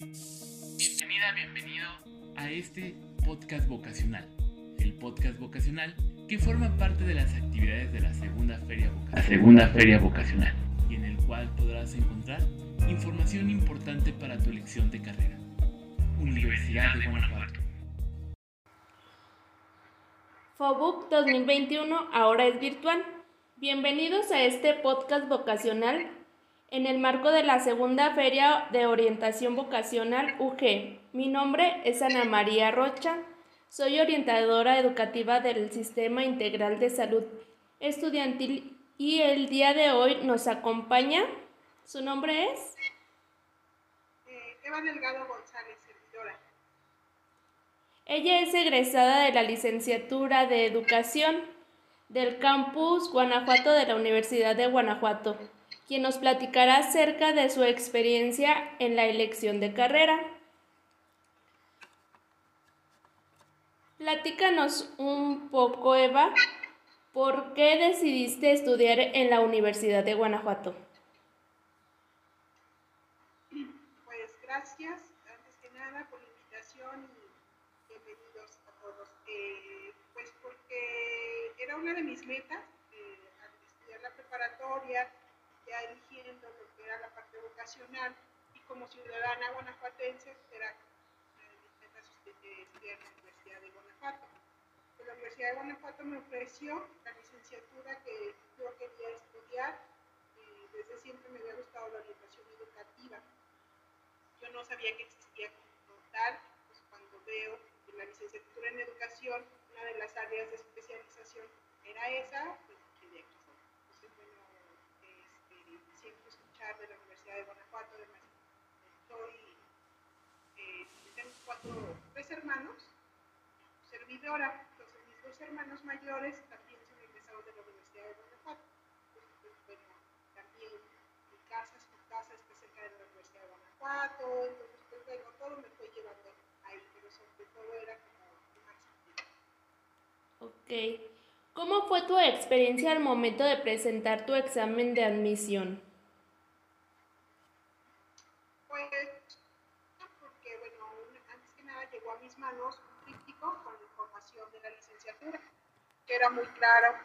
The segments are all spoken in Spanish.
Bienvenida, bienvenido a este podcast vocacional. El podcast vocacional que forma parte de las actividades de la segunda feria vocacional. segunda feria vocacional. Y en el cual podrás encontrar información importante para tu elección de carrera. Universidad de Guanajuato. FOBUC 2021 ahora es virtual. Bienvenidos a este podcast vocacional en el marco de la segunda Feria de Orientación Vocacional UG. Mi nombre es Ana María Rocha. Soy orientadora educativa del Sistema Integral de Salud Estudiantil y el día de hoy nos acompaña. ¿Su nombre es? Eh, Eva Delgado González, servidora. Ella es egresada de la licenciatura de Educación del campus Guanajuato de la Universidad de Guanajuato quien nos platicará acerca de su experiencia en la elección de carrera. Platícanos un poco, Eva, ¿por qué decidiste estudiar en la Universidad de Guanajuato? Pues gracias, antes que nada, por la invitación y bienvenidos a todos. Eh, pues porque era una de mis metas, eh, al estudiar la preparatoria, ya eligiendo lo que era la parte vocacional y como ciudadana guanajuatense era en la Universidad de Guanajuato. Pues la Universidad de Guanajuato me ofreció la licenciatura que yo quería estudiar. Eh, desde siempre me había gustado la orientación educativa. Yo no sabía que existía como tal, pues cuando veo que la licenciatura en educación, una de las áreas de especialización era esa, pues quedé aquí. Entonces, bueno, escuchar de la Universidad de Guanajuato, además estoy, eh, tengo cuatro, tres hermanos, servidora, entonces mis dos hermanos mayores también son egresados de la Universidad de Guanajuato, entonces bueno, también mi casa, su casa está cerca de la Universidad de Guanajuato, entonces pues bueno, todo me fue llevando ahí, pero sobre todo era como una Ok. ¿Cómo fue tu experiencia al momento de presentar tu examen de admisión? llegó a mis manos un crítico con la información de la licenciatura, que era muy claro.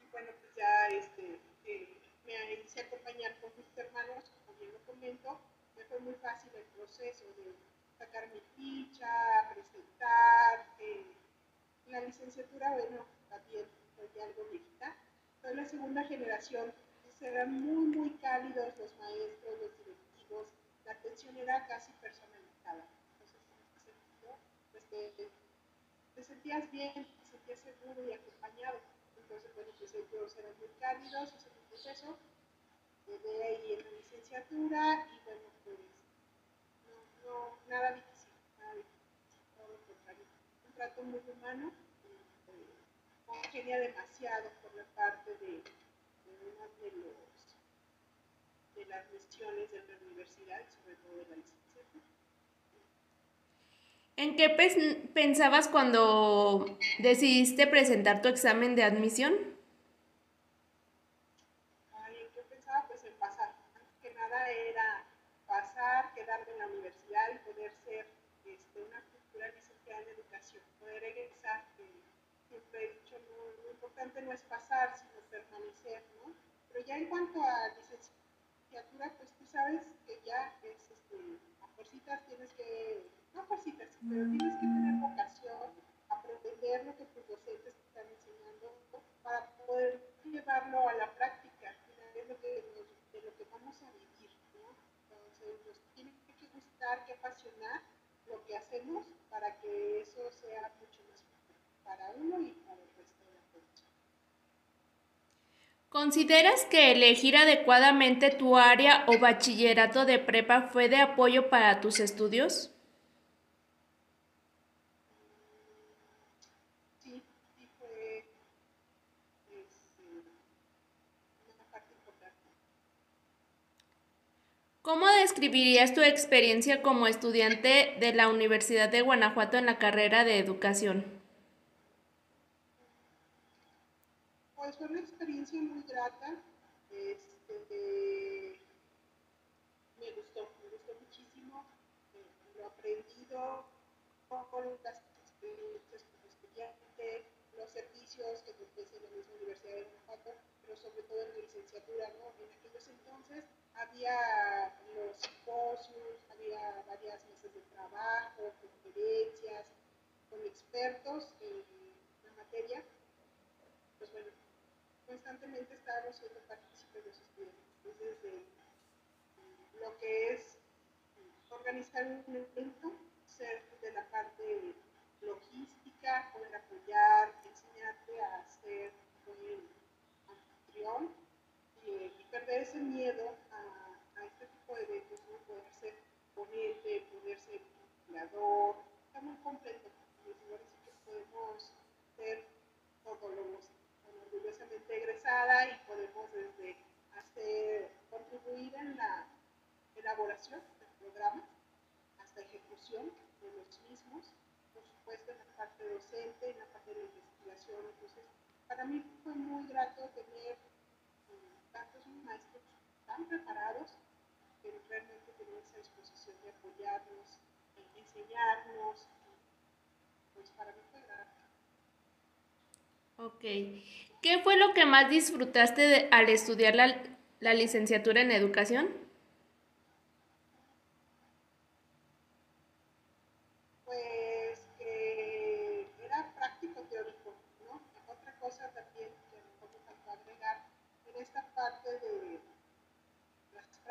Y bueno, pues ya este, eh, me hice acompañar con mis hermanos, como bien lo comento, me fue muy fácil el proceso de sacar mi ficha, presentar. Eh, la licenciatura, bueno, también fue algo viejita. Fue la segunda generación, pues eran muy, muy cálidos los maestros, los directivos, la atención era casi personalizada sentías bien, te sentías seguro y acompañado. Entonces, bueno, pues ellos eran muy cálidos, hice mi proceso, quedé ahí en la licenciatura y bueno, pues no, no nada difícil, nada difícil, todo lo contrario. Un trato muy humano, eh, congenia demasiado por la parte de, de una de, los, de las misiones de la universidad sobre todo de la licenciatura. ¿En qué pensabas cuando decidiste presentar tu examen de admisión? Ay, ¿en qué pensaba? Pues en pasar. Antes que nada era pasar, quedarme en la universidad y poder ser este, una cultura licenciada en educación, poder egresar. siempre he dicho, lo importante no es pasar, sino permanecer, ¿no? Pero ya en cuanto a licenciatura, pues tú sabes que ya es, este, a fuercitas tienes que no pero tienes que tener vocación, aprender lo que tus docentes te están enseñando para poder llevarlo a la práctica, es lo que, de lo que vamos a vivir, ¿no? Entonces, nos tiene que gustar, que apasionar lo que hacemos para que eso sea mucho más para uno y para el resto de la gente. ¿Consideras que elegir adecuadamente tu área o bachillerato de prepa fue de apoyo para tus estudios? ¿Cómo describirías tu experiencia como estudiante de la Universidad de Guanajuato en la carrera de educación? Pues fue una experiencia muy grata. Este, me gustó, me gustó muchísimo eh, lo aprendido con las experiencias como estudiante, los servicios que ofrece la misma Universidad de Guanajuato, pero sobre todo en la licenciatura, ¿no? En aquellos entonces había los simposios, había varias mesas de trabajo, conferencias, con expertos en la materia, pues bueno, constantemente estábamos siendo partícipes de los estudiantes. Entonces, desde lo que es organizar un evento, ser de la parte logística, poder apoyar, enseñarte a ser un anfitrión y, y perder ese miedo a, a, este tipo de eventos, ¿no? poder ser ponente, poder ser investigador, está muy completo. Ahora sí que podemos ser todólogos, orgullosamente egresada y podemos desde hacer, contribuir en la elaboración del programa hasta ejecución de los mismos por supuesto en la parte docente, en la parte de la investigación. Entonces, para mí fue muy grato tener eh, maestros tan preparados que realmente tenían esa disposición de apoyarnos, de enseñarnos. Pues para mí fue grato. Ok. ¿Qué fue lo que más disfrutaste de, al estudiar la, la licenciatura en educación?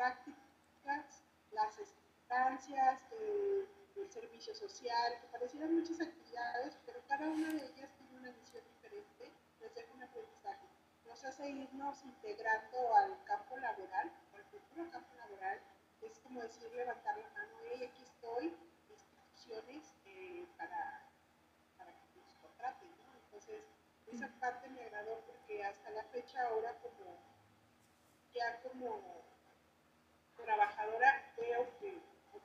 prácticas, las estancias, el, el servicio social, que parecieran muchas actividades, pero cada una de ellas tiene una misión diferente, nos deja un aprendizaje. Nos hace irnos integrando al campo laboral, al futuro campo laboral, es como decir, levantar la mano, hey, aquí estoy, instituciones eh, para, para que nos contraten, ¿no? Entonces, esa parte me agradó porque hasta la fecha ahora como, ya como trabajadora veo que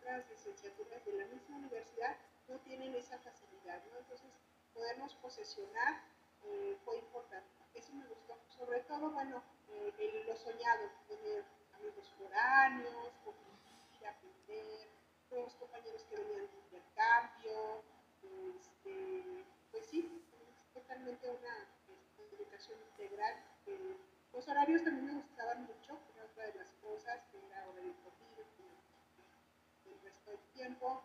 otras licenciaturas de la misma universidad no tienen esa facilidad, ¿no? Entonces, podernos posesionar eh, fue importante. Eso me gustó. Sobre todo, bueno, eh, lo soñado, tener amigos foráneos, convivir, aprender, nuevos compañeros que venían de intercambio, este, pues sí, es totalmente una educación integral. Eh, los horarios también me gustaban mucho, el tiempo,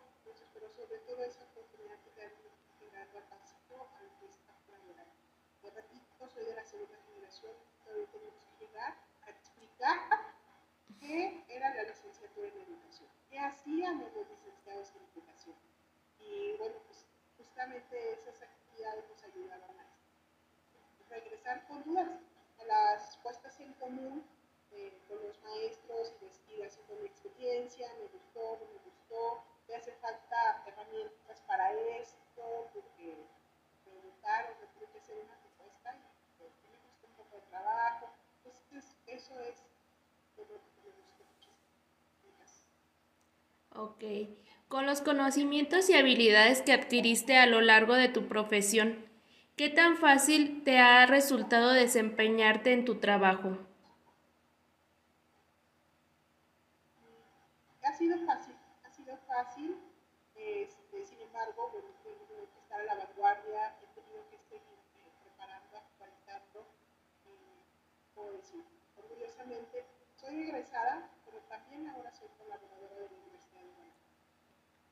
pero sobre todo esa oportunidad de darme llegar básico al que está laboral. De repito, soy de la segunda generación, todavía tenemos que llegar a explicar qué era la licenciatura en educación, qué hacíamos los licenciados en educación. Y bueno, pues justamente esas actividades nos ayudaron a regresar con dudas las puestas en común eh, con los maestros y, y haciendo mi experiencia, me gustó, me gustó, me hace falta herramientas para esto, porque preguntar o tiene que hacer una respuesta y pues, me gusta un poco de trabajo. Entonces, eso es lo que me gustó muchísimo. Ok. Con los conocimientos y habilidades que adquiriste a lo largo de tu profesión, ¿Qué tan fácil te ha resultado desempeñarte en tu trabajo? Ha sido fácil, ha sido fácil, este, sin embargo, bueno, he tenido que estar a la vanguardia, he tenido que seguir eh, preparando, actualizando, eh, decir, orgullosamente, soy egresada, pero también ahora soy colaboradora de la Universidad de Guanajuato.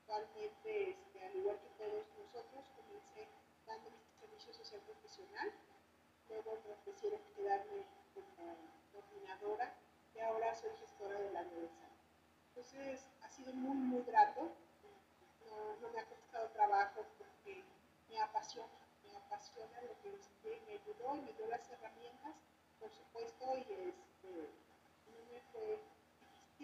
Actualmente, este, al igual que todos nosotros, comencé dando servicio social profesional, luego me ofrecieron quedarme como coordinadora y ahora soy gestora de la universidad. Entonces ha sido muy, muy grato, no, no me ha costado trabajo porque me apasiona, me apasiona lo que me ayudó y me dio las herramientas, por supuesto, y este, no me fue,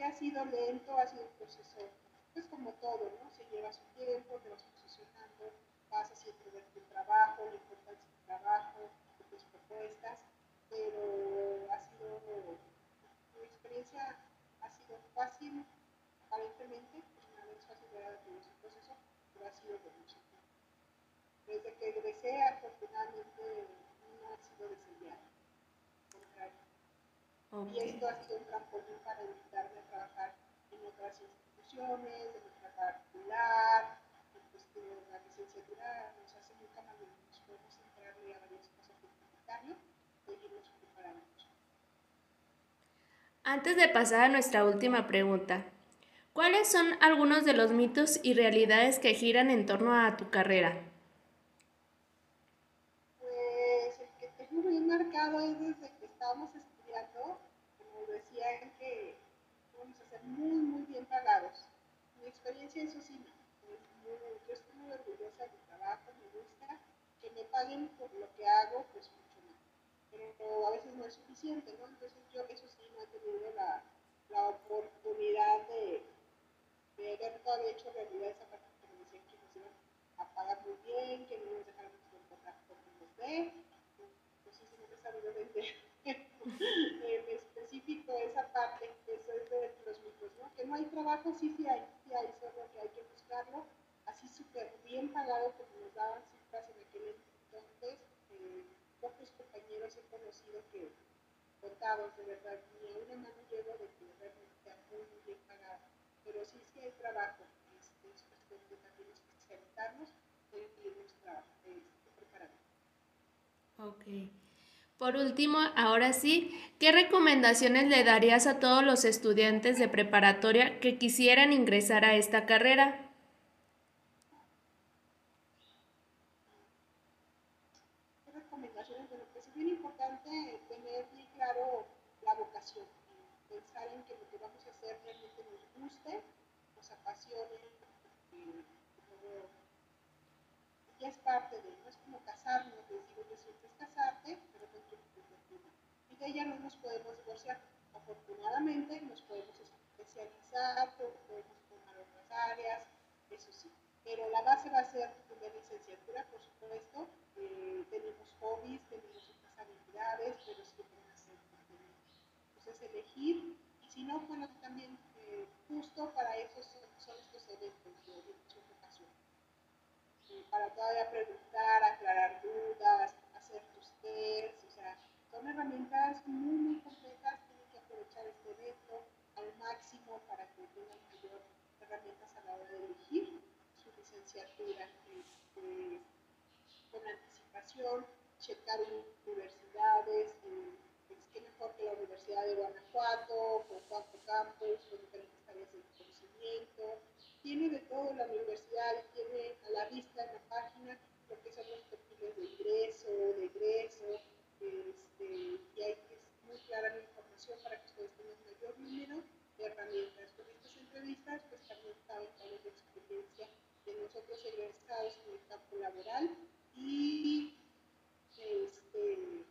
ha sido lento, ha sido un proceso, pues como todo, ¿no? Se lleva su tiempo, te vas posicionando, vas haciendo ver tu trabajo, la importancia del trabajo, de tus propuestas, pero ha sido, mi experiencia ha sido fácil, aparentemente, pues una vez fácil de ese proceso, pero ha sido de mucho tiempo. Desde que egresé, afortunadamente, no ha sido contrario. Okay. Y esto ha sido un trampolín para invitarme a trabajar en otras instituciones, de nuestra particular, la licenciatura nos hace muy camaleones, podemos entrarle a varias cosas necesitarlo, seguirnos preparando. Antes de pasar a nuestra última pregunta, ¿cuáles son algunos de los mitos y realidades que giran en torno a tu carrera? Pues el que tengo muy marcado es desde que estábamos estudiando, decían, que vamos a ser muy, muy bien pagados. Mi experiencia, eso sí, yo estoy muy orgullosa de mi trabajo, me gusta, que me paguen por lo que hago, pues mucho más. Pero a veces no es suficiente, ¿no? Entonces yo eso sí no he tenido la, la oportunidad de, de haber todavía hecho realidad esa parte que me decían que nos iban a pagar muy bien, que no nos dejaran contratar por nos ve. Entonces no he sabido vender en específico esa parte, eso es de los mitos, ¿no? Que no hay trabajo, sí, sí hay, sí hay, solo que hay que buscarlo así súper bien pagado como nos daban cifras en aquel entonces. Eh, pocos compañeros he conocido que contados de verdad, ni a una mano llevo de que realmente muy, muy bien pagado. Pero sí, sí hay trabajo, este, es cuestión de también especializarnos y irnos este, preparando. Ok. Por último, ahora sí, ¿qué recomendaciones le darías a todos los estudiantes de preparatoria que quisieran ingresar a esta carrera? pensar en que lo que vamos a hacer realmente nos guste, nos apasione, ya es parte de, no es como casarnos, les digo, siempre es casarte, pero con tu Y de ella no nos podemos divorciar. Afortunadamente nos podemos especializar, podemos tomar otras áreas, eso sí. Pero la base va a ser una licenciatura, por supuesto. Eh, tenemos hobbies, tenemos otras habilidades, pero siempre es elegir, y si no, bueno, también eh, justo para eso son, estos eventos de orientación vocación. Eh, para todavía preguntar, aclarar dudas, hacer tus tests, o sea, son herramientas muy, muy complejas, tienen que aprovechar este evento al máximo para que tengan mayor herramientas a la hora de elegir su con anticipación, checar universidades, eh, qué mejor que la Universidad de Guanajuato, con cuatro campus, con diferentes áreas de conocimiento. Tiene de todo la universidad, tiene a la vista en la página lo que son los perfiles de ingreso, de egreso, este, y hay muy clara la información para que ustedes tengan mayor número de herramientas. Con estas entrevistas, pues también saben cuál es la experiencia de nosotros egresados en el campo laboral y este,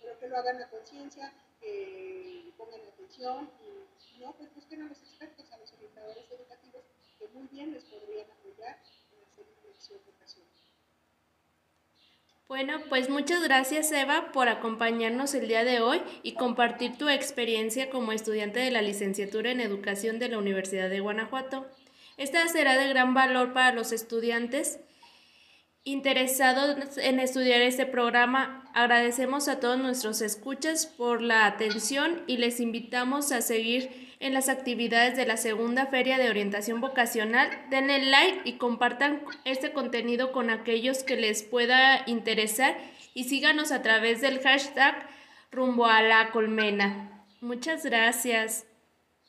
pero que lo hagan a conciencia, que pongan atención y no, pues busquen a los expertos, a los orientadores educativos que muy bien les podrían apoyar en hacer elección vocacional. Bueno, pues muchas gracias Eva por acompañarnos el día de hoy y compartir tu experiencia como estudiante de la licenciatura en educación de la Universidad de Guanajuato. Esta será de gran valor para los estudiantes interesados en estudiar este programa, agradecemos a todos nuestros escuchas por la atención y les invitamos a seguir en las actividades de la segunda feria de orientación vocacional. Denle like y compartan este contenido con aquellos que les pueda interesar y síganos a través del hashtag rumbo a la colmena. Muchas gracias.